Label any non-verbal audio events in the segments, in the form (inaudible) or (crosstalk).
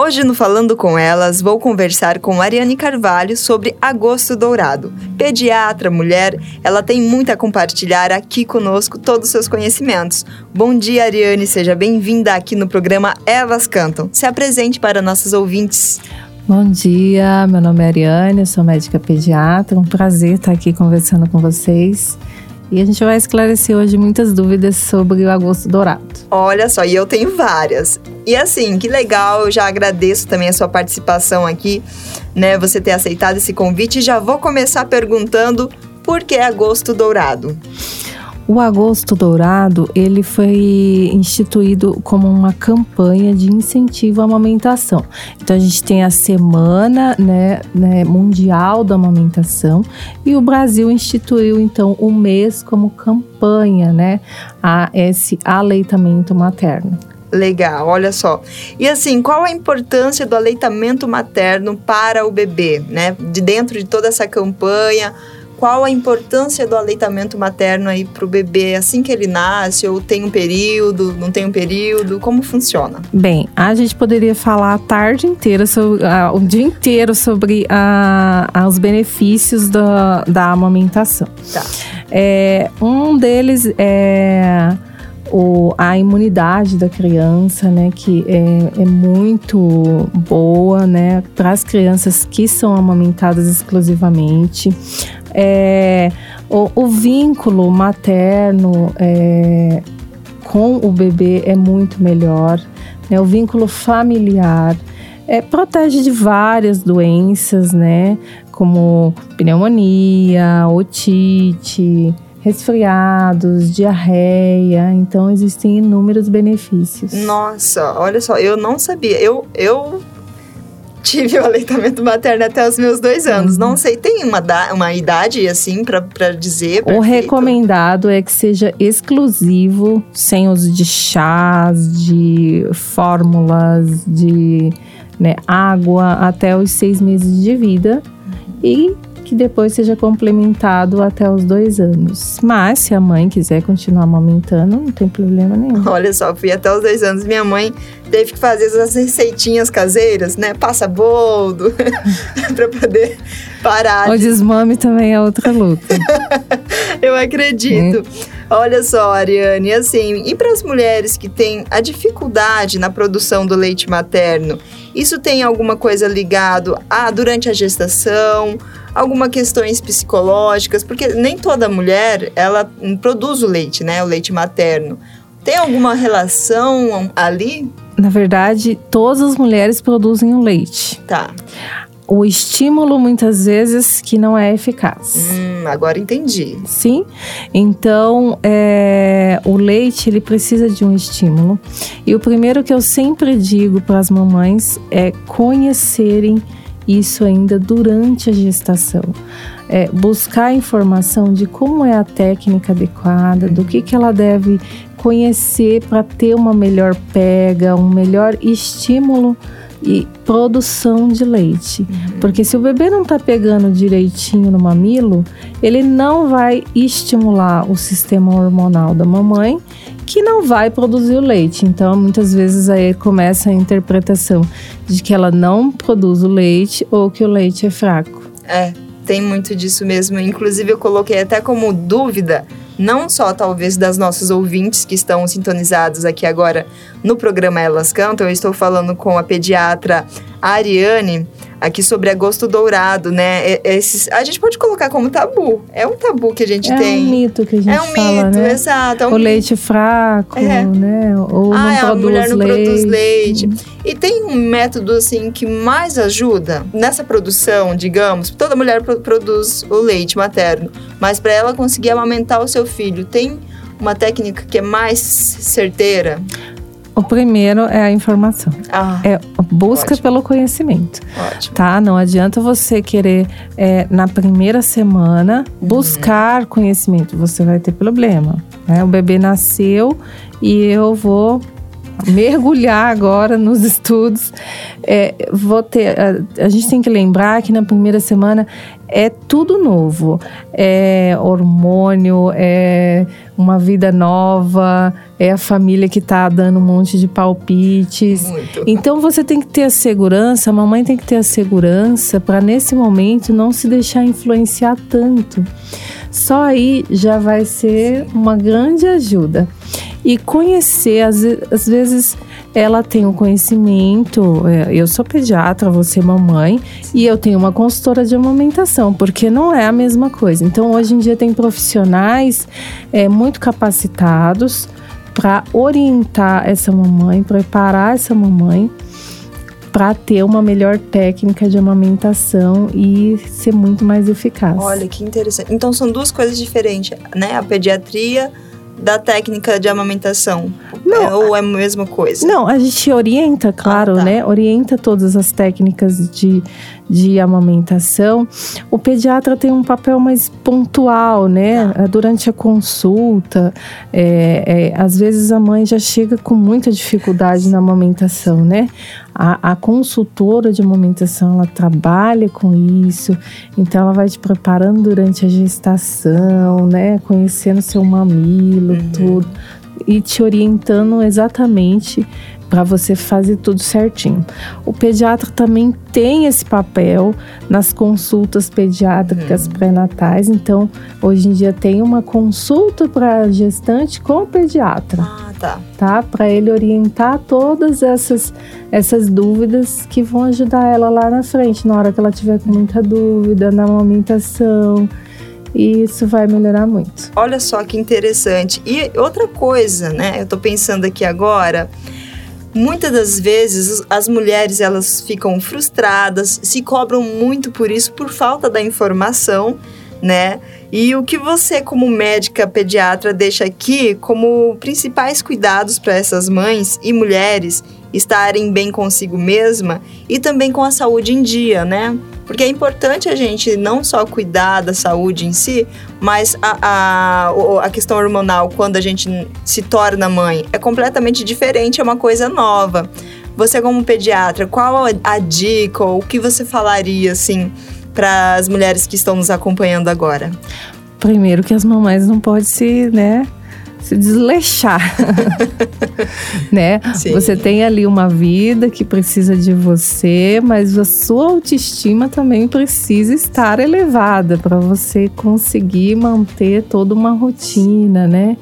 Hoje no Falando com Elas, vou conversar com Ariane Carvalho sobre agosto dourado. Pediatra, mulher, ela tem muito a compartilhar aqui conosco todos os seus conhecimentos. Bom dia, Ariane, seja bem-vinda aqui no programa Elas Cantam. Se apresente para nossos ouvintes. Bom dia, meu nome é Ariane, sou médica pediatra. Um prazer estar aqui conversando com vocês. E a gente vai esclarecer hoje muitas dúvidas sobre o agosto dourado. Olha só, e eu tenho várias. E assim, que legal, eu já agradeço também a sua participação aqui, né? Você ter aceitado esse convite e já vou começar perguntando por que agosto dourado? O Agosto Dourado, ele foi instituído como uma campanha de incentivo à amamentação. Então a gente tem a semana, né, né, mundial da amamentação e o Brasil instituiu então o mês como campanha, né, a esse aleitamento materno. Legal, olha só. E assim, qual a importância do aleitamento materno para o bebê, né? De dentro de toda essa campanha, qual a importância do aleitamento materno aí para o bebê assim que ele nasce? Ou tem um período, não tem um período? Como funciona? Bem, a gente poderia falar a tarde inteira, sobre, o dia inteiro sobre os benefícios da, da amamentação. Tá. É, um deles é o, a imunidade da criança, né, que é, é muito boa, né, para as crianças que são amamentadas exclusivamente é, o, o, vínculo materno é, com o bebê é muito melhor, né? O vínculo familiar é, protege de várias doenças, né? Como pneumonia, otite, resfriados, diarreia. Então existem inúmeros benefícios. Nossa, olha só, eu não sabia. Eu, eu tive o aleitamento materno até os meus dois anos. Uhum. Não sei, tem uma, uma idade assim para dizer? O recomendado é que seja exclusivo, sem uso de chás, de fórmulas, de né, água, até os seis meses de vida. E que depois seja complementado até os dois anos. Mas se a mãe quiser continuar amamentando, não tem problema nenhum. Olha só, fui até os dois anos. Minha mãe teve que fazer essas receitinhas caseiras, né? Passa boldo, (laughs) para poder parar. O desmame também é outra luta. (laughs) Eu acredito. É. Olha só, Ariane, assim, e para as mulheres que têm a dificuldade na produção do leite materno, isso tem alguma coisa ligado a durante a gestação, alguma questões psicológicas, porque nem toda mulher ela produz o leite, né, o leite materno. Tem alguma relação ali? Na verdade, todas as mulheres produzem o leite. Tá o estímulo muitas vezes que não é eficaz. Hum, agora entendi. Sim. Então, é, o leite ele precisa de um estímulo. E o primeiro que eu sempre digo para as mamães é conhecerem isso ainda durante a gestação. É, buscar informação de como é a técnica adequada, do que, que ela deve conhecer para ter uma melhor pega, um melhor estímulo e produção de leite. Uhum. Porque se o bebê não está pegando direitinho no mamilo, ele não vai estimular o sistema hormonal da mamãe, que não vai produzir o leite. Então, muitas vezes aí começa a interpretação de que ela não produz o leite ou que o leite é fraco. É, tem muito disso mesmo. Inclusive, eu coloquei até como dúvida não só talvez das nossos ouvintes que estão sintonizados aqui agora no programa Elas Cantam, eu estou falando com a pediatra Ariane aqui sobre agosto dourado, né? Esses, a gente pode colocar como tabu. É um tabu que a gente é tem. É um mito que a gente fala, É um mito, né? exato. É um o leite fraco, é. né? Ou ah, não é, produz a mulher não leite. produz leite. E tem um método, assim, que mais ajuda nessa produção, digamos. Toda mulher produz o leite materno. Mas para ela conseguir amamentar o seu filho, tem uma técnica que é mais certeira? O primeiro é a informação. Ah, é busca ótimo. pelo conhecimento. Ótimo. Tá? Não adianta você querer, é, na primeira semana, uhum. buscar conhecimento. Você vai ter problema. Né? O bebê nasceu e eu vou mergulhar agora nos estudos. É, vou ter, a, a, gente tem que lembrar que na primeira semana é tudo novo. É hormônio, é uma vida nova, é a família que está dando um monte de palpites. Muito. Então você tem que ter a segurança, a mamãe tem que ter a segurança para nesse momento não se deixar influenciar tanto. Só aí já vai ser uma grande ajuda. E conhecer, às, às vezes ela tem um conhecimento. É, eu sou pediatra, você mamãe, e eu tenho uma consultora de amamentação, porque não é a mesma coisa. Então, hoje em dia, tem profissionais é, muito capacitados para orientar essa mamãe, preparar essa mamãe para ter uma melhor técnica de amamentação e ser muito mais eficaz. Olha que interessante. Então são duas coisas diferentes, né? A pediatria da técnica de amamentação? Não, é, ou é a mesma coisa? Não, a gente orienta, claro, ah, tá. né? Orienta todas as técnicas de, de amamentação. O pediatra tem um papel mais pontual, né? Tá. Durante a consulta, é, é, às vezes a mãe já chega com muita dificuldade na amamentação, né? A, a, consultora de amamentação, ela trabalha com isso, então ela vai te preparando durante a gestação, né? Conhecendo seu mamilo, uhum. tudo, e te orientando exatamente para você fazer tudo certinho. O pediatra também tem esse papel nas consultas pediátricas uhum. pré-natais, então hoje em dia tem uma consulta para gestante com o pediatra. Ah, tá. Tá? Para ele orientar todas essas essas dúvidas que vão ajudar ela lá na frente, na hora que ela tiver com muita dúvida na amamentação. E isso vai melhorar muito. Olha só que interessante. E outra coisa, né? Eu tô pensando aqui agora, Muitas das vezes as mulheres elas ficam frustradas, se cobram muito por isso por falta da informação, né? E o que você como médica pediatra deixa aqui como principais cuidados para essas mães e mulheres estarem bem consigo mesma e também com a saúde em dia, né? Porque é importante a gente não só cuidar da saúde em si, mas a, a, a questão hormonal, quando a gente se torna mãe, é completamente diferente, é uma coisa nova. Você, como pediatra, qual a dica ou o que você falaria, assim, para as mulheres que estão nos acompanhando agora? Primeiro que as mamães não podem se, né, se desleixar, (laughs) né? Sim. Você tem ali uma vida que precisa de você, mas a sua autoestima também precisa estar elevada para você conseguir manter toda uma rotina, né?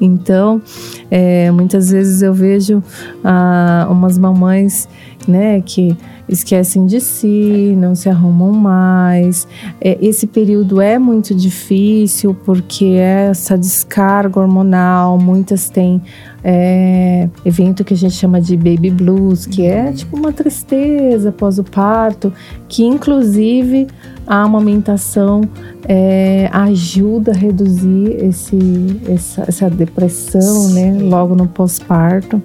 Então, é, muitas vezes eu vejo ah, umas mamães, né, que esquecem de si, não se arrumam mais. É, esse período é muito difícil porque é essa descarga hormonal, muitas têm é, evento que a gente chama de baby blues, que é uhum. tipo uma tristeza após o parto, que inclusive a amamentação é, ajuda a reduzir esse, essa, essa depressão, né, logo no pós-parto.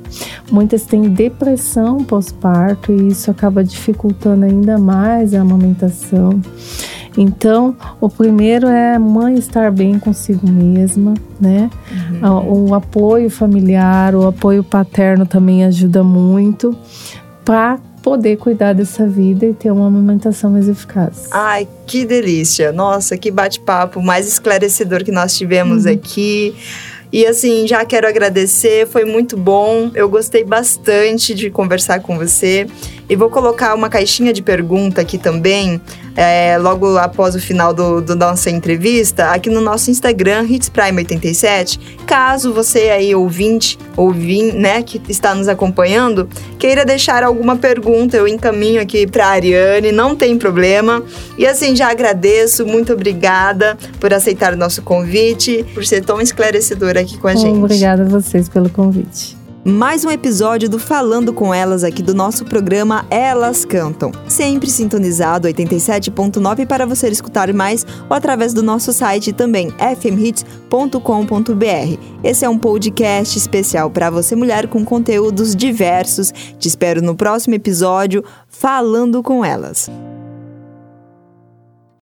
Muitas têm depressão pós-parto e isso acaba dificultando ainda mais a amamentação. Então, o primeiro é a mãe estar bem consigo mesma, né? Uhum. O apoio familiar, o apoio paterno também ajuda muito para poder cuidar dessa vida e ter uma amamentação mais eficaz. Ai, que delícia! Nossa, que bate-papo mais esclarecedor que nós tivemos uhum. aqui. E assim, já quero agradecer, foi muito bom. Eu gostei bastante de conversar com você. E vou colocar uma caixinha de pergunta aqui também é, logo após o final do, do, nossa entrevista, aqui no nosso Instagram, Hits Prime 87. Caso você aí, ouvinte, ouvim, né, que está nos acompanhando, queira deixar alguma pergunta, eu encaminho aqui para a Ariane, não tem problema. E assim, já agradeço, muito obrigada por aceitar o nosso convite, por ser tão esclarecedora aqui com a gente. Obrigada a vocês pelo convite mais um episódio do Falando com Elas aqui do nosso programa Elas Cantam. Sempre sintonizado 87.9 para você escutar mais ou através do nosso site também fmhits.com.br. Esse é um podcast especial para você mulher com conteúdos diversos. Te espero no próximo episódio Falando com Elas.